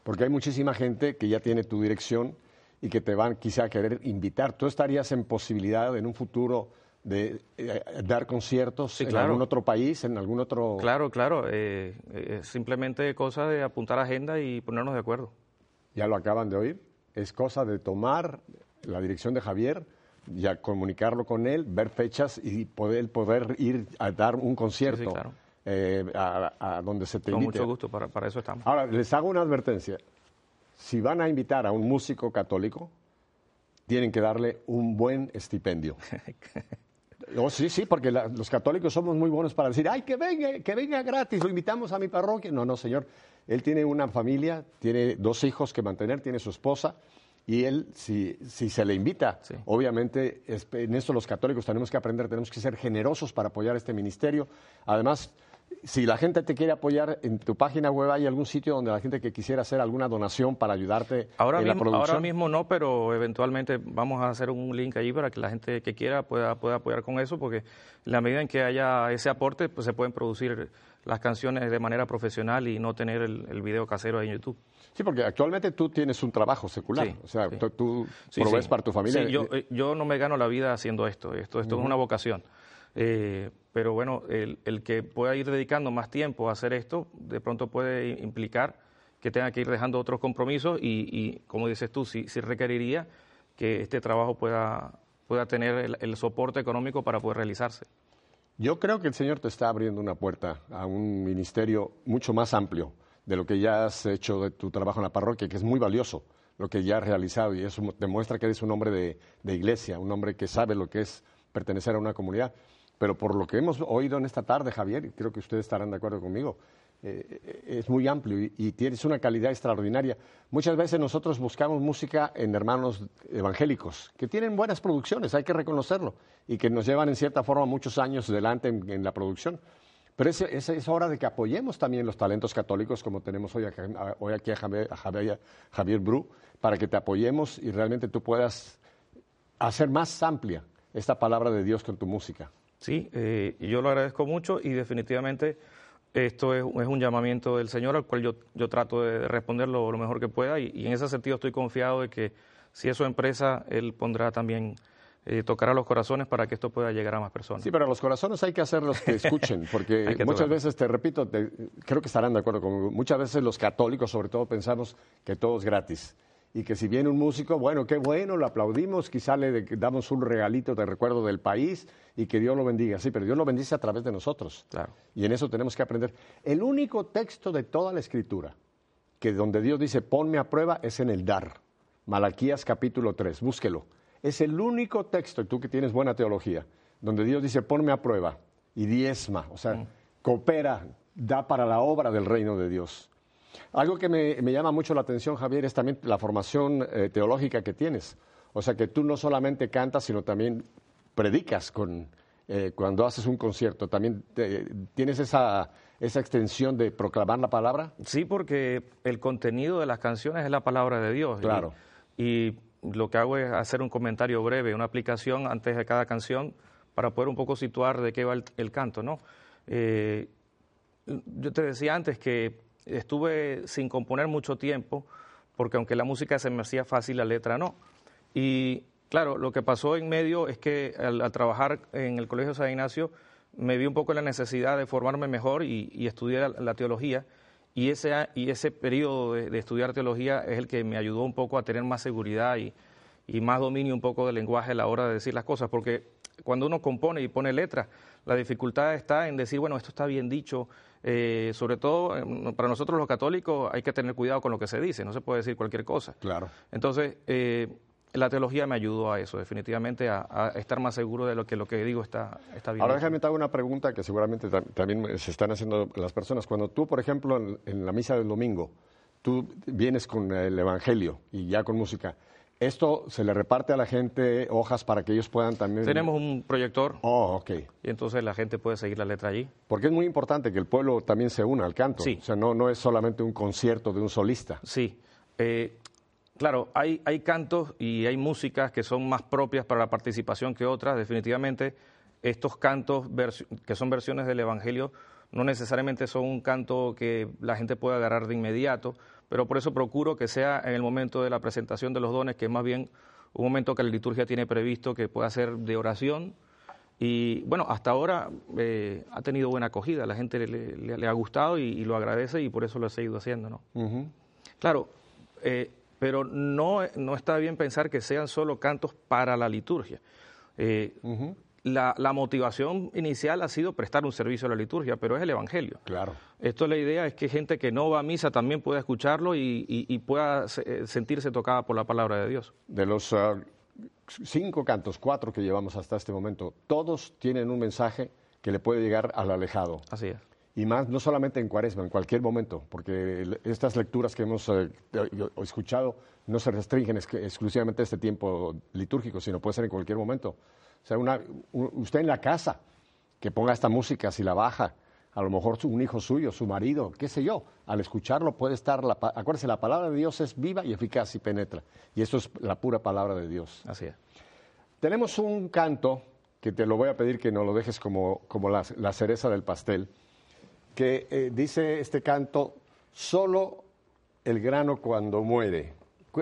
Porque hay muchísima gente que ya tiene tu dirección y que te van quizá a querer invitar. ¿Tú estarías en posibilidad en un futuro de eh, dar conciertos Sí, en claro. algún otro país, en algún otro... Claro, claro. eh, eh, es simplemente cosa de apuntar agenda y ponernos de acuerdo. Ya lo acaban de oír. Es cosa de tomar la dirección de Javier, ya comunicarlo con él, ver fechas y poder, poder ir a dar un concierto claro. Eh, a, a donde se te Con invite. mucho gusto, para, para eso estamos. Ahora, les hago una advertencia. Si van a invitar a un músico católico, tienen que darle un buen estipendio. Oh, sí, sí, porque la- los católicos somos muy buenos para decir, ay, que venga, que venga gratis, lo invitamos a mi parroquia. No, no, señor. Él tiene una familia, tiene dos hijos que mantener, tiene su esposa, y él, si, si se le invita, Sí. obviamente, es- en esto los católicos tenemos que aprender, tenemos que ser generosos para apoyar este ministerio. Además, si la gente te quiere apoyar, en tu página web hay algún sitio donde la gente que quisiera hacer alguna donación para ayudarte Ahora en la mismo, producción. ahora mismo no, pero eventualmente vamos a hacer un link allí para que la gente que quiera pueda, pueda apoyar con eso, porque en la medida en que haya ese aporte, pues se pueden producir las canciones de manera profesional y no tener el, el video casero ahí en YouTube. Sí, porque actualmente tú tienes un trabajo secular, Sí, o sea, sí. tú, Sí, provees para tu familia. Sí, yo, eh, yo no me gano la vida haciendo esto. Esto, esto es una vocación. Eh, pero bueno, el, el que pueda ir dedicando más tiempo a hacer esto, de pronto puede implicar que tenga que ir dejando otros compromisos y, y, como dices tú, sí, sí requeriría que este trabajo pueda, pueda tener el, el soporte económico para poder realizarse. Yo creo que el Señor te está abriendo una puerta a un ministerio mucho más amplio de lo que ya has hecho de tu trabajo en la parroquia, que es muy valioso lo que ya has realizado y eso demuestra que eres un hombre de, de iglesia, un hombre que sabe lo que es pertenecer a una comunidad. Pero por lo que hemos oído en esta tarde, Javier, creo que ustedes estarán de acuerdo conmigo, eh, es muy amplio y, y tienes una calidad extraordinaria. Muchas veces nosotros buscamos música en hermanos evangélicos, que tienen buenas producciones, hay que reconocerlo, y que nos llevan en cierta forma muchos años delante en, en la producción. Pero es, hora de que apoyemos también los talentos católicos, como tenemos hoy, a- aquí a Javier, a Javier, Javier Bru, para que te apoyemos y realmente tú puedas hacer más amplia esta palabra de Dios con tu música. Sí, eh, yo lo agradezco mucho y definitivamente esto es, es un llamamiento del Señor al cual yo, yo trato de responder lo, lo mejor que pueda y, y en ese sentido estoy confiado de que si es su empresa, Él pondrá también, eh, tocará los corazones para que esto pueda llegar a más personas. Sí, pero los corazones hay que hacerlos que escuchen, porque que muchas veces, te repito, te- creo que estarán de acuerdo conmigo, muchas veces los católicos sobre todo pensamos que todo es gratis y que si viene un músico, bueno, qué bueno, lo aplaudimos, quizá le damos un regalito de recuerdo del país y que Dios lo bendiga. Sí, pero Dios lo bendice a través de nosotros. Claro. Y en eso tenemos que aprender. El único texto de toda la escritura que donde Dios dice ponme a prueba es en el dar. Malaquías capítulo 3, búsquelo. Es el único texto, y tú que tienes buena teología, donde Dios dice ponme a prueba y diezma, o sea, coopera, da para la obra del reino de Dios. Algo que me, me llama mucho la atención, Javier, es también la formación eh, teológica que tienes. O sea, que tú no solamente cantas, sino también predicas con, eh, cuando haces un concierto. También te- tienes esa, esa extensión de proclamar la palabra. Sí, porque el contenido de las canciones es la palabra de Dios. Y- Claro. Y, lo que hago es hacer un comentario breve, una aplicación antes de cada canción para poder un poco situar de qué va el, el canto, ¿no? Eh, yo te decía antes que estuve sin componer mucho tiempo, porque aunque la música se me hacía fácil, la letra no. Y claro, lo que pasó en medio es que al, trabajar en el Colegio San Ignacio me vi un poco la necesidad de formarme mejor y, estudiar la, teología. Y ese, y ese periodo de, de estudiar teología es el que me ayudó un poco a tener más seguridad y, y más dominio un poco del lenguaje a la hora de decir las cosas, porque cuando uno compone y pone letras, la dificultad está en decir, bueno, esto está bien dicho, eh, sobre todo eh, para nosotros los católicos hay que tener cuidado con lo que se dice, no se puede decir cualquier cosa. Claro. Entonces, eh, la teología me ayudó a eso, definitivamente, a, a estar más seguro de lo que lo que digo está, está bien. Ahora déjame te hago una pregunta que seguramente tam- también se están haciendo las personas. Cuando tú, por ejemplo, en, en la misa del domingo, tú vienes con el Evangelio y ya con música, ¿esto se le reparte a la gente hojas para que ellos puedan también... Tenemos un proyector Oh, ok. y entonces la gente puede seguir la letra allí. Porque es muy importante que el pueblo también se una al canto. Sí. O sea, no, no es solamente un concierto de un solista. Sí. Eh, claro, hay, hay cantos y hay músicas que son más propias para la participación que otras. Definitivamente, estos cantos que son versiones del Evangelio no necesariamente son un canto que la gente pueda agarrar de inmediato, pero por eso procuro que sea en el momento de la presentación de los dones, que es más bien un momento que la liturgia tiene previsto que pueda ser de oración. Y bueno, hasta ahora eh, ha tenido buena acogida, la gente le, le- le ha gustado y, y lo agradece y por eso lo he seguido haciendo, ¿no? Claro, eh, pero no, no está bien pensar que sean solo cantos para la liturgia. Eh, la, la motivación inicial ha sido prestar un servicio a la liturgia, pero es el Evangelio. Claro. Esto la idea es que gente que no va a misa también pueda escucharlo y, y- y pueda se- eh, sentirse tocada por la palabra de Dios. De los ah, cinco cantos, cuatro que llevamos hasta este momento, todos tienen un mensaje que le puede llegar al alejado. Así es. Y más, no solamente en cuaresma, en cualquier momento, porque estas lecturas que hemos eh, escuchado no se restringen exclusivamente a este tiempo litúrgico, sino puede ser en cualquier momento. O sea, una, usted en la casa, que ponga esta música, si la baja, a lo mejor un hijo suyo, su marido, qué sé yo, al escucharlo puede estar, la, acuérdese, la palabra de Dios es viva y eficaz y penetra, y eso es la pura palabra de Dios. Así es. Tenemos un canto que te lo voy a pedir que no lo dejes como, como la, cereza del pastel, que eh, dice este canto, solo el grano cuando muere.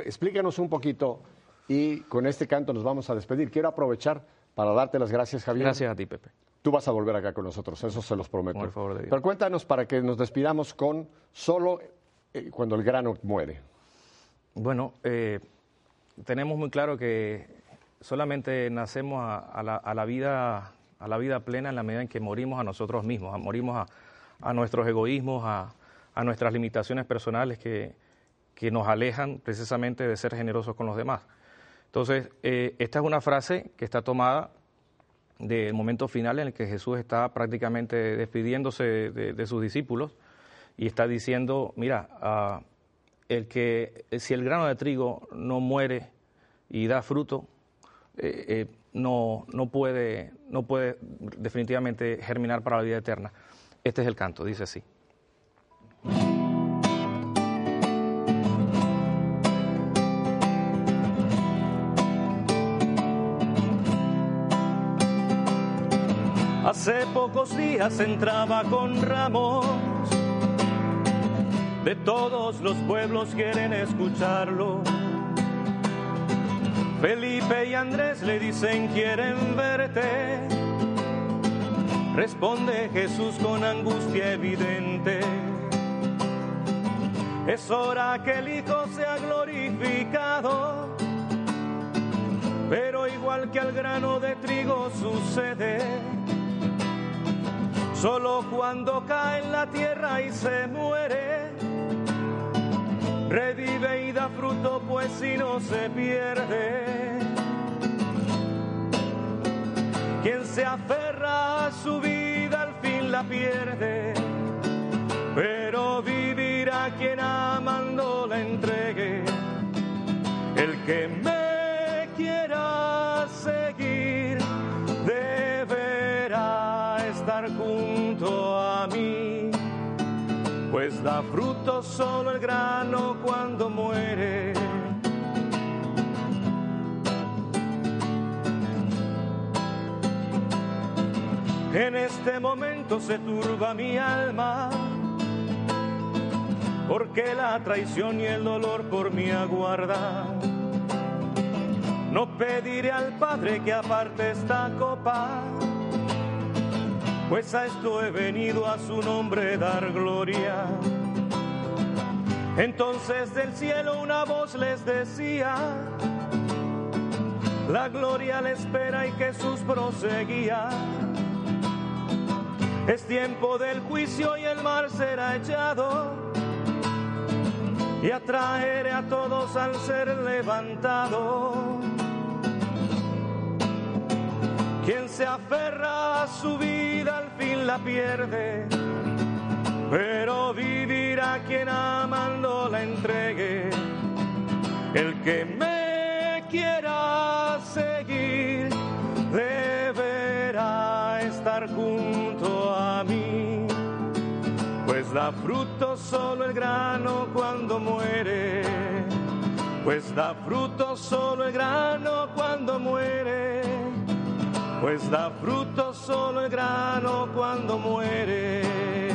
Explícanos un poquito y con este canto nos vamos a despedir. Quiero aprovechar para darte las gracias, Javier. Gracias a ti, Pepe. Tú vas a volver acá con nosotros, eso se los prometo. Por favor de Dios. Pero cuéntanos para que nos despidamos con solo eh, cuando el grano muere. Bueno, eh, tenemos muy claro que solamente nacemos a, la, vida, a la vida plena en la medida en que morimos a nosotros mismos, morimos a, nuestros egoísmos, a, nuestras limitaciones personales que, que, nos alejan precisamente de ser generosos con los demás. Entonces, eh, esta es una frase que está tomada del momento final en el que Jesús está prácticamente despidiéndose de, sus discípulos y está diciendo, mira, ah, el que si el grano de trigo no muere y da fruto, eh, eh, no, no, puede, no puede definitivamente germinar para la vida eterna. Este es el canto, dice así. Hace pocos días entraba con ramos. De todos los pueblos quieren escucharlo. Felipe y Andrés le dicen quieren verte. Responde Jesús con angustia evidente. Es hora que el Hijo sea glorificado. Pero igual que al grano de trigo sucede Solo cuando cae en la tierra y se muere, revive y da fruto, pues si no se pierde. Quien se aferra a su vida al fin la pierde, pero vivirá quien amando la entregue. El que me da fruto solo el grano cuando muere. En este momento se turba mi alma, porque la traición y el dolor por mí aguardan. No pediré al Padre que aparte esta copa pues a esto he venido a su nombre dar gloria. Entonces del cielo una voz les decía, la gloria le espera y Jesús proseguía. Es tiempo del juicio y el mar será echado y atraeré a todos al ser levantado. Quien se aferra a su vida al fin la pierde, pero vivirá quien amando la entregue. El que me quiera seguir deberá estar junto a mí, pues da fruto solo el grano cuando muere, pues da fruto solo el grano cuando muere pues da fruto solo el grano cuando muere.